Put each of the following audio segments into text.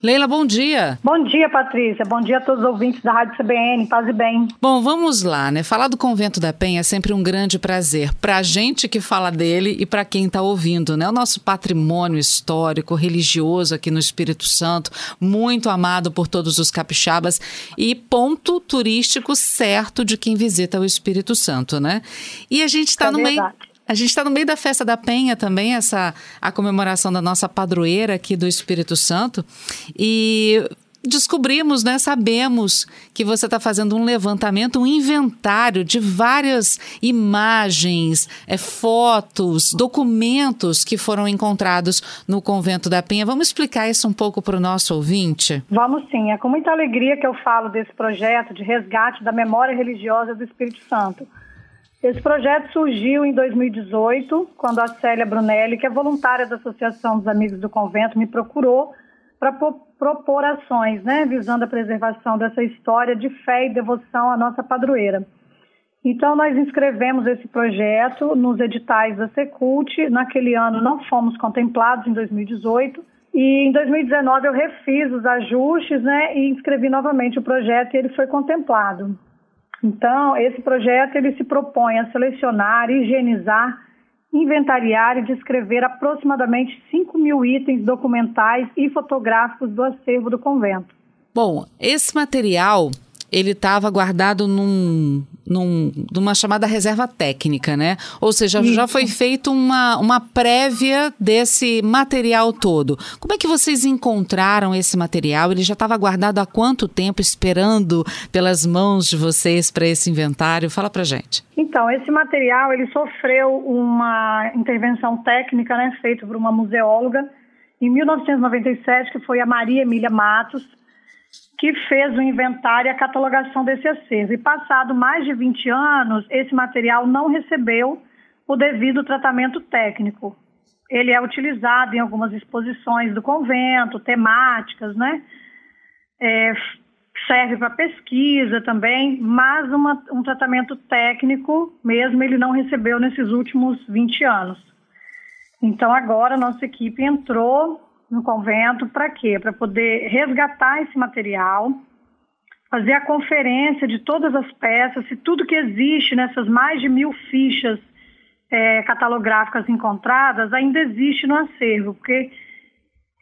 Leila, bom dia. Bom dia, Patrícia. Bom dia a todos os ouvintes da Rádio CBN. Paz e bem. Bom, vamos lá, né? Falar do Convento da Penha é sempre um grande prazer para a gente que fala dele e para quem está ouvindo, né? O nosso patrimônio histórico, religioso aqui no Espírito Santo, muito amado por todos os capixabas e ponto turístico certo de quem visita o Espírito Santo, né? E a gente está é no meio a gente está no meio da festa da Penha também, essa a comemoração da nossa padroeira aqui do Espírito Santo. E descobrimos, né, sabemos que você está fazendo um levantamento, um inventário de várias imagens, é, fotos, documentos que foram encontrados no convento da Penha. Vamos explicar isso um pouco para o nosso ouvinte? Vamos sim. É com muita alegria que eu falo desse projeto de resgate da memória religiosa do Espírito Santo. Esse projeto surgiu em 2018, quando a Célia Brunelli, que é voluntária da Associação dos Amigos do Convento, me procurou para propor ações, né, visando a preservação dessa história de fé e devoção à nossa padroeira. Então, nós inscrevemos esse projeto nos editais da Secult. Naquele ano não fomos contemplados, em 2018. E em 2019 eu refiz os ajustes né, e inscrevi novamente o projeto e ele foi contemplado. Então, esse projeto ele se propõe a selecionar, higienizar, inventariar e descrever aproximadamente 5 mil itens documentais e fotográficos do acervo do convento. Bom, esse material ele estava guardado num, num, numa chamada reserva técnica, né? Ou seja, já foi feita uma, uma prévia desse material todo. Como é que vocês encontraram esse material? Ele já estava guardado há quanto tempo esperando pelas mãos de vocês para esse inventário? Fala para gente. Então, esse material ele sofreu uma intervenção técnica, né, feita por uma museóloga em 1997, que foi a Maria Emília Matos que fez o inventário e a catalogação desse acervo. E passado mais de 20 anos, esse material não recebeu o devido tratamento técnico. Ele é utilizado em algumas exposições do convento, temáticas, né? É, serve para pesquisa também, mas uma, um tratamento técnico mesmo ele não recebeu nesses últimos 20 anos. Então agora nossa equipe entrou no convento, para quê? Para poder resgatar esse material, fazer a conferência de todas as peças, se tudo que existe nessas mais de mil fichas é, catalográficas encontradas ainda existe no acervo, porque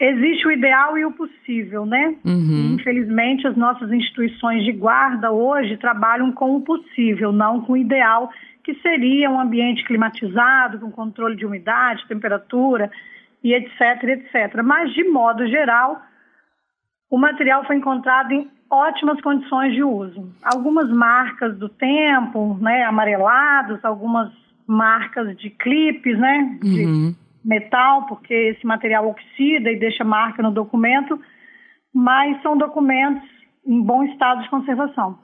existe o ideal e o possível, né? Uhum. Infelizmente, as nossas instituições de guarda hoje trabalham com o possível, não com o ideal, que seria um ambiente climatizado, com controle de umidade, temperatura, e etc, etc. Mas, de modo geral, o material foi encontrado em ótimas condições de uso. Algumas marcas do tempo, né, amarelados, algumas marcas de clipes, né, de uhum. metal, porque esse material oxida e deixa marca no documento, mas são documentos em bom estado de conservação.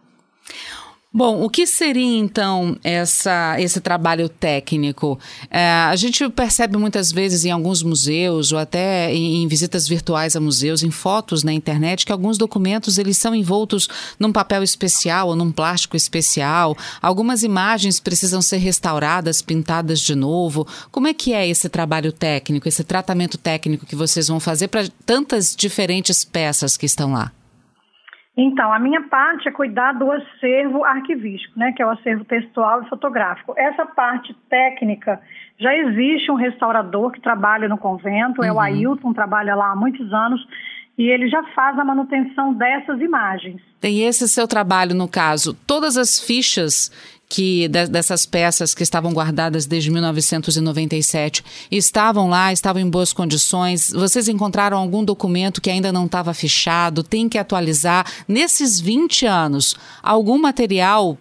Bom, o que seria então essa, esse trabalho técnico? É, a gente percebe muitas vezes em alguns museus ou até em, em, visitas virtuais a museus, em fotos na internet, que alguns documentos eles são envoltos num papel especial ou num plástico especial. Algumas imagens precisam ser restauradas, pintadas de novo. Como é que é esse trabalho técnico, esse tratamento técnico que vocês vão fazer para tantas diferentes peças que estão lá? Então, a minha parte é cuidar do acervo arquivístico, né, que é o acervo textual e fotográfico. Essa parte técnica, já existe um restaurador que trabalha no convento, uhum. é o uhum. Ailton, trabalha lá há muitos anos, e ele já faz a manutenção dessas imagens. Tem esse seu trabalho, no caso, todas as fichas que dessas peças que estavam guardadas desde 1997 estavam lá, estavam em boas condições. Vocês encontraram algum documento que ainda não estava fichado? Tem que atualizar. Nesses 20 anos, algum material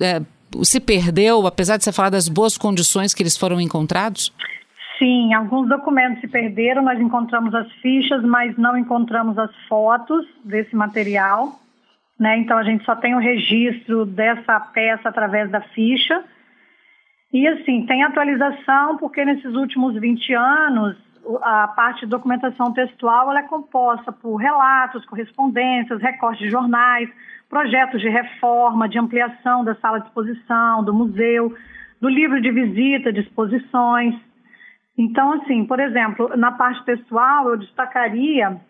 é, se perdeu, apesar de você falar das boas condições que eles foram encontrados? Sim, alguns documentos se perderam. Nós encontramos as fichas, mas não encontramos as fotos desse material. Né? Então a gente só tem o registro dessa peça através da ficha. E assim, tem atualização porque nesses últimos 20 anos a parte de documentação textual ela é composta por relatos, correspondências, recortes de jornais, projetos de reforma, de ampliação da sala de exposição, do museu, do livro de visita, de exposições. Então, assim, por exemplo, na parte textual, eu destacaria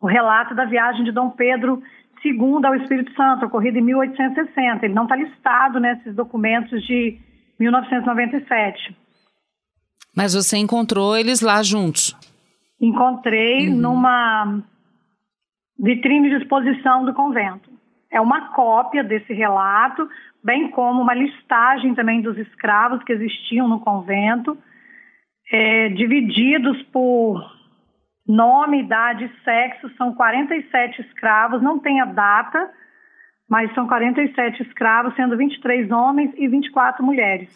o relato da viagem de Dom Pedro II ao Espírito Santo, ocorrida em 1860. Ele não está listado nesses documentos de 1997. Mas você encontrou eles lá juntos? Encontrei uhum. numa vitrine de exposição do convento. É uma cópia desse relato, bem como uma listagem também dos escravos que existiam no convento, é, divididos por nome, idade e sexo. São 47 escravos, não tem a data, mas são 47 escravos, sendo 23 homens e 24 mulheres.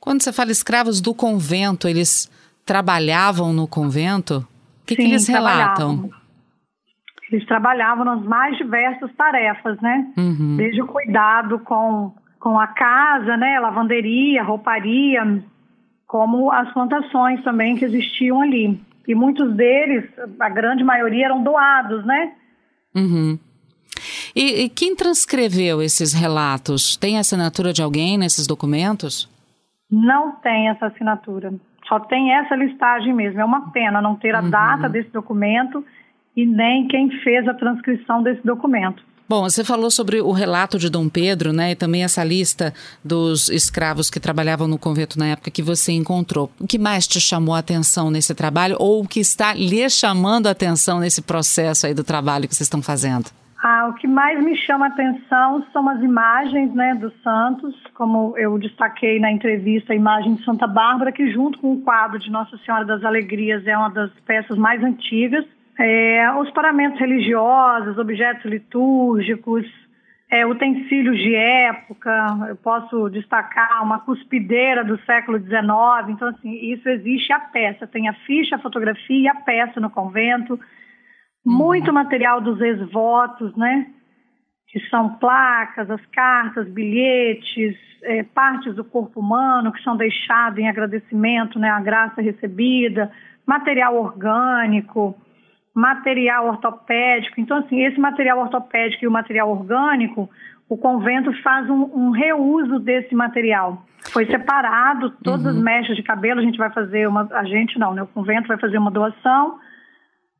Quando você fala escravos do convento, eles trabalhavam no convento? O que, Sim, que eles relatam? Eles trabalhavam nas mais diversas tarefas, né? Uhum. Desde o cuidado com, com a casa, né? Lavanderia, rouparia, como as plantações também que existiam ali. E muitos deles, a grande maioria, eram doados, né? Uhum. E, e quem transcreveu esses relatos? Tem assinatura de alguém nesses documentos? Não tem essa assinatura. Só tem essa listagem mesmo. É uma pena não ter a uhum. data desse documento e nem quem fez a transcrição desse documento. Bom, você falou sobre o relato de Dom Pedro, né, e também essa lista dos escravos que trabalhavam no convento na época que você encontrou. O que mais te chamou a atenção nesse trabalho ou o que está lhe chamando a atenção nesse processo aí do trabalho que vocês estão fazendo? Ah, o que mais me chama a atenção são as imagens né, dos santos, como eu destaquei na entrevista, a imagem de Santa Bárbara, que junto com o quadro de Nossa Senhora das Alegrias é uma das peças mais antigas. É, os paramentos religiosos, objetos litúrgicos, é, utensílios de época, eu posso destacar uma cuspideira do século XIX, então assim, isso existe a peça, tem a ficha, a fotografia e a peça no convento, Uhum. Muito material dos ex-votos, né? Que são placas, as cartas, bilhetes, é, partes do corpo humano que são deixados em agradecimento, né? A graça recebida, material orgânico, material ortopédico. Então, assim, esse material ortopédico e o material orgânico, o convento faz um, um reuso desse material. Foi separado, todas uhum. as mechas de cabelo, a gente vai fazer uma. A gente não, né? O convento vai fazer uma doação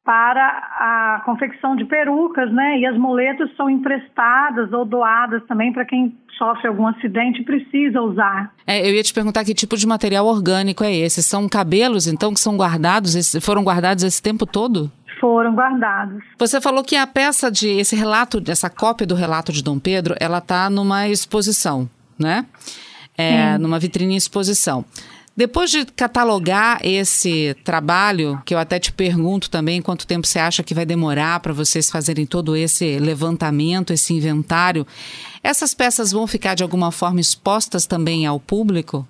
para a confecção de perucas, né? E as muletas são emprestadas ou doadas também para quem sofre algum acidente e precisa usar. É, eu ia te perguntar que tipo de material orgânico é esse? São cabelos, então, que são guardados, foram guardados esse tempo todo? Foram guardados. Você falou que a peça de esse relato, essa cópia do relato de Dom Pedro, ela está numa exposição, né? É, numa vitrine exposição. Depois de catalogar esse trabalho, que eu até te pergunto também quanto tempo você acha que vai demorar para vocês fazerem todo esse levantamento, esse inventário, essas peças vão ficar de alguma forma expostas também ao público?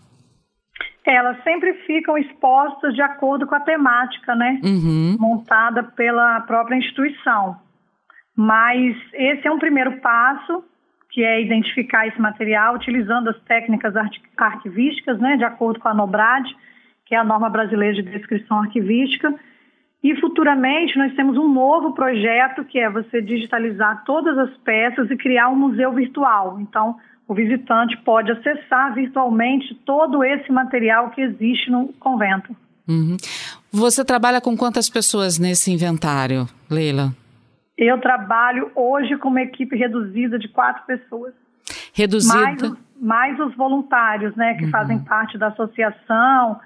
Elas sempre ficam expostas de acordo com a temática, né? Uhum. Montada pela própria instituição. Mas esse é um primeiro passo que é identificar esse material utilizando as técnicas arquivísticas, né, de acordo com a NOBRAD, que é a norma brasileira de descrição arquivística. E futuramente nós temos um novo projeto que é você digitalizar todas as peças e criar um museu virtual. Então, o visitante pode acessar virtualmente todo esse material que existe no convento. Uhum. Você trabalha com quantas pessoas nesse inventário, Leila? Eu trabalho hoje com uma equipe reduzida de quatro pessoas. Reduzida? Mais, mais os voluntários, né, que uhum. fazem parte da associação,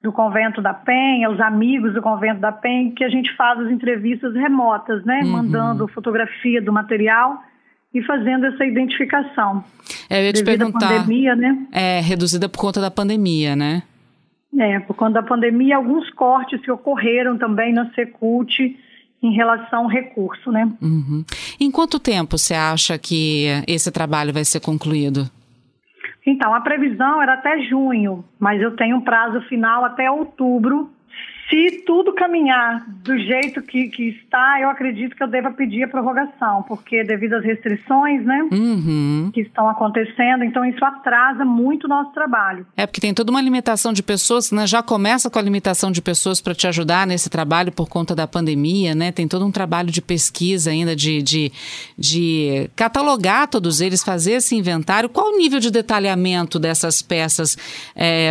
do Convento da Penha, os amigos do Convento da Penha, que a gente faz as entrevistas remotas, né, uhum. mandando fotografia do material e fazendo essa identificação. É, eu ia te perguntar. À pandemia, né? É, reduzida por conta da pandemia, né? É, por conta da pandemia, alguns cortes que ocorreram também na Secult em relação ao recurso, né? Uhum. Em quanto tempo você acha que esse trabalho vai ser concluído? Então, a previsão era até junho, mas eu tenho um prazo final até outubro Se tudo caminhar do jeito que, que está, eu acredito que eu deva pedir a prorrogação, porque devido às restrições, né, Uhum. que estão acontecendo, então isso atrasa muito o nosso trabalho. É porque tem toda uma limitação de pessoas, né? Já começa com a limitação de pessoas para te ajudar nesse trabalho por conta da pandemia, né? Tem todo um trabalho de pesquisa ainda, de, de, de catalogar todos eles, fazer esse inventário. Qual o nível de detalhamento dessas peças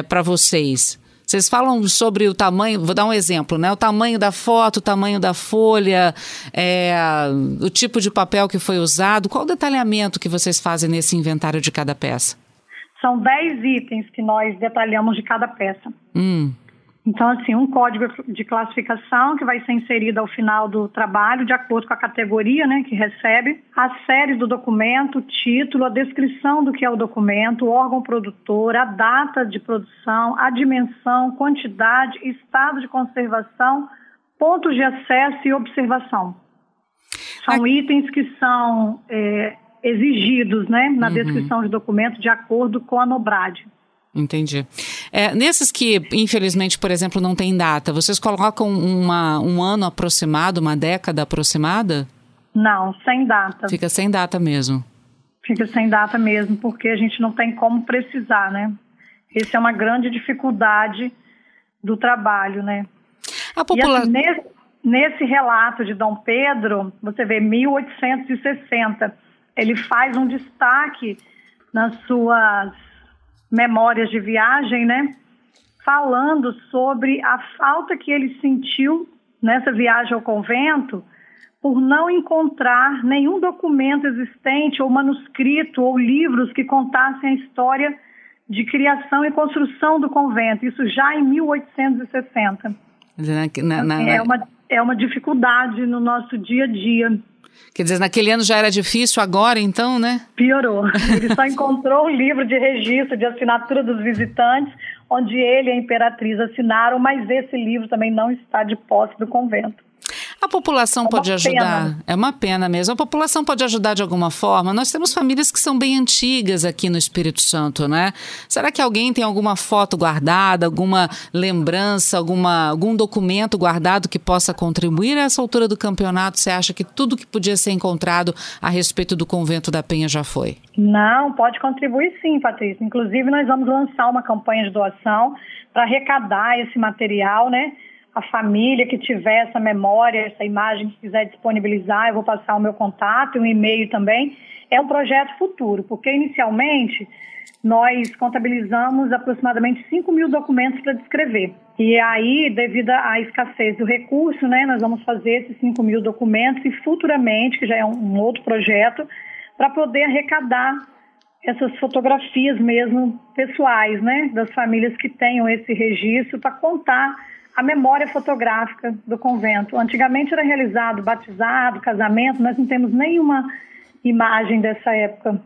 para vocês? Vocês falam sobre o tamanho, vou dar um exemplo, né? O tamanho da foto, o tamanho da folha, é, o tipo de papel que foi usado. Qual o detalhamento que vocês fazem nesse inventário de cada peça? São 10 itens que nós detalhamos de cada peça. Hum. Então, assim, um código de classificação que vai ser inserido ao final do trabalho, de acordo com a categoria né, que recebe, a série do documento, o título, a descrição do que é o documento, o órgão produtor, a data de produção, a dimensão, quantidade, estado de conservação, pontos de acesso e observação. São itens que são é, exigidos né, na descrição de documento de acordo com a NOBRAD. Entendi. É, nesses que, infelizmente, por exemplo, não tem data, vocês colocam uma, um ano aproximado, uma década aproximada? Não, sem data. Fica sem data mesmo. Fica sem data mesmo, porque a gente não tem como precisar, né? Essa é uma grande dificuldade do trabalho, né? A popula... Assim, nesse, nesse relato de Dom Pedro, você vê 1860, ele faz um destaque nas suas memórias de viagem, né? Falando sobre a falta que ele sentiu nessa viagem ao convento por não encontrar nenhum documento existente ou manuscrito ou livros que contassem a história de criação e construção do convento, isso já em 1860. Na, na, na... É, uma, é uma dificuldade no nosso dia a dia. Quer dizer, naquele ano já era difícil, agora então, né? Piorou. Ele só encontrou o livro de registro de assinatura dos visitantes, onde ele e a imperatriz assinaram, mas esse livro também não está de posse do convento. A população é pode ajudar. Pena. É uma pena mesmo. A população pode ajudar de alguma forma. Nós temos famílias que são bem antigas aqui no Espírito Santo, né? Será que alguém tem alguma foto guardada, alguma lembrança, alguma, algum documento guardado que possa contribuir a essa altura do campeonato? Você acha que tudo que podia ser encontrado a respeito do convento da Penha já foi? Não, pode contribuir sim, Patrícia. Inclusive, nós vamos lançar uma campanha de doação para arrecadar esse material, né? A família que tiver essa memória, essa imagem que quiser disponibilizar, eu vou passar o meu contato e um e-mail também. É um projeto futuro, porque inicialmente nós contabilizamos aproximadamente 5 mil documentos para descrever. E aí, devido à escassez do recurso, né, nós vamos fazer esses 5 mil documentos e futuramente, que já é um, outro projeto, para poder arrecadar essas fotografias mesmo pessoais, né, das famílias que tenham esse registro para contar a memória fotográfica do convento. Antigamente era realizado batizado, casamento, nós não temos nenhuma imagem dessa época.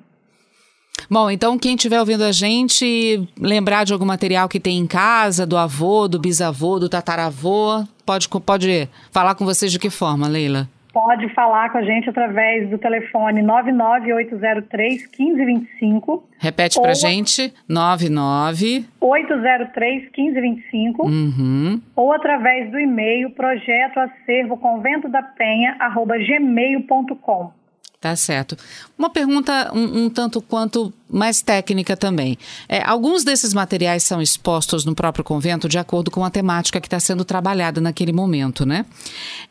Bom, então quem estiver ouvindo a gente, lembrar de algum material que tem em casa, do avô, do bisavô, do tataravô, pode, pode falar com vocês de que forma, Leila? Pode falar com a gente através do telefone 99803 1525. Repete pra gente, 99 803 1525. Uhum. Ou através do e-mail projeto acervo convento da penha arroba gmail.com. Tá certo. Uma pergunta um, um, tanto quanto mais técnica também. É, alguns desses materiais são expostos no próprio convento de acordo com a temática que está sendo trabalhada naquele momento, né?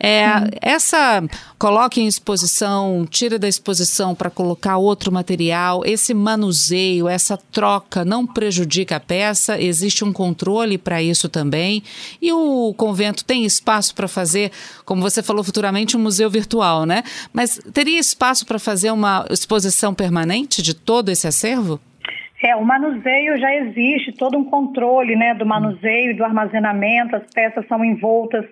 É, essa coloca em exposição, tira da exposição para colocar outro material, esse manuseio, essa troca não prejudica a peça, existe um controle para isso também. E o convento tem espaço para fazer, como você falou futuramente, um museu virtual, né? Mas teria espaço para fazer uma exposição permanente de todo esse acervo? É, o manuseio já existe, todo um controle né, do manuseio e do armazenamento, as peças são envoltas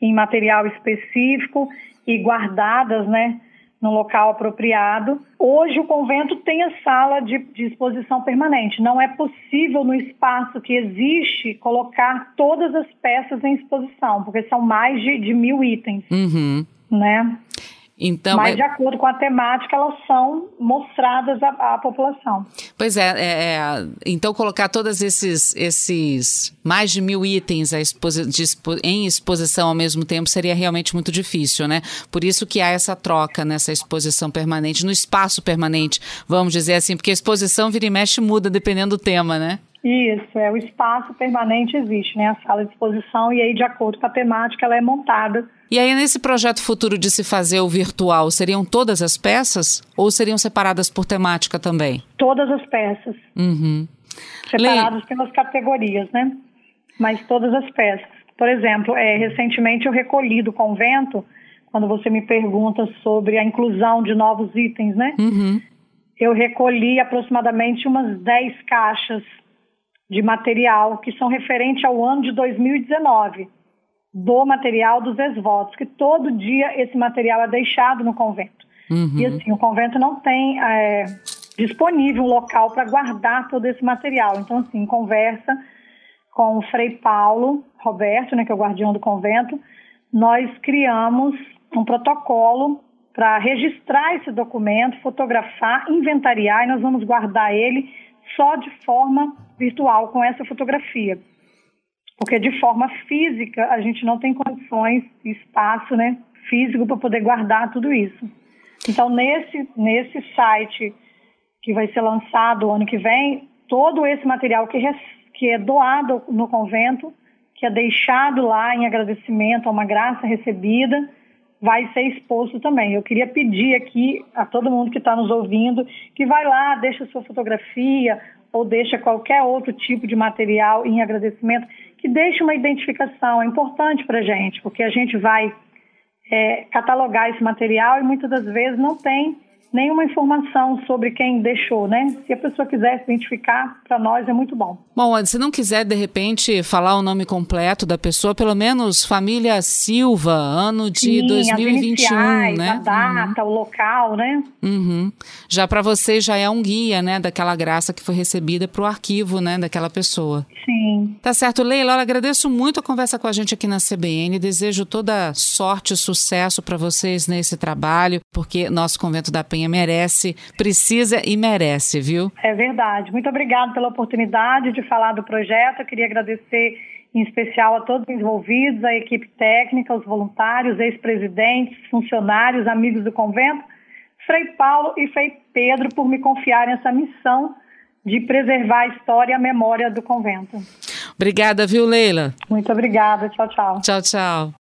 em material específico e guardadas né, no local apropriado. Hoje o convento tem a sala de, de exposição permanente. Não é possível no espaço que existe colocar todas as peças em exposição, porque são mais de, de mil itens. Uhum. Né? Então, Mas, é... de acordo com a temática, elas são mostradas à, à população. Pois é, é, é, então colocar todos esses, esses mais de mil itens exposi em exposição ao mesmo tempo seria realmente muito difícil, né? Por isso que há essa troca nessa exposição permanente, no espaço permanente, vamos dizer assim, porque a exposição vira e mexe muda dependendo do tema, né? Isso, é o espaço permanente existe, né? A sala de exposição e aí de acordo com a temática ela é montada. E aí nesse projeto futuro de se fazer o virtual, seriam todas as peças ou seriam separadas por temática também? Todas as peças. Uhum. Separadas Le... pelas categorias, né? Mas todas as peças. Por exemplo, é, recentemente eu recolhi do convento, quando você me pergunta sobre a inclusão de novos itens, né? Uhum. Eu recolhi aproximadamente umas 10 caixas de material que são referentes ao ano de 2019, do material dos ex-votos, que todo dia esse material é deixado no convento. Uhum. E assim, o convento não tem é, disponível um local para guardar todo esse material. Então, assim, conversa com o Frei Paulo Roberto, né, que é o guardião do convento, nós criamos um protocolo para registrar esse documento, fotografar, inventariar e nós vamos guardar ele só de forma virtual com essa fotografia. Porque de forma física a gente não tem condições, espaço, né, físico para poder guardar tudo isso. Então nesse nesse site que vai ser lançado ano que vem, todo esse material que que é doado no convento, que é deixado lá em agradecimento a uma graça recebida, vai ser exposto também. Eu queria pedir aqui a todo mundo que está nos ouvindo que vai lá, deixa sua fotografia ou deixa qualquer outro tipo de material em agradecimento, que deixe uma identificação. É importante para a gente, porque a gente vai é, catalogar esse material e muitas das vezes não tem nenhuma informação sobre quem deixou, né? Se a pessoa quiser se identificar, para nós é muito bom. Bom, se não quiser, de repente, falar o nome completo da pessoa, pelo menos família Silva, ano de Sim, 2021, iniciais, né? A data, uhum. o local, né? Uhum. Já para você já é um guia, né, daquela graça que foi recebida para o arquivo, né, daquela pessoa. Sim. Tá certo, Leila, eu agradeço muito a conversa com a gente aqui na CBN, desejo toda sorte e sucesso para vocês nesse trabalho, porque nosso Convento da Penha merece, precisa e merece, viu? É verdade. Muito obrigada pela oportunidade de falar do projeto. Eu queria agradecer em especial a todos os envolvidos, a equipe técnica, os voluntários, ex-presidentes, funcionários, amigos do convento, Frei Paulo e Frei Pedro por me confiarem essa missão de preservar a história e a memória do convento. Obrigada, viu, Leila? Muito obrigada. Tchau, tchau. Tchau, tchau.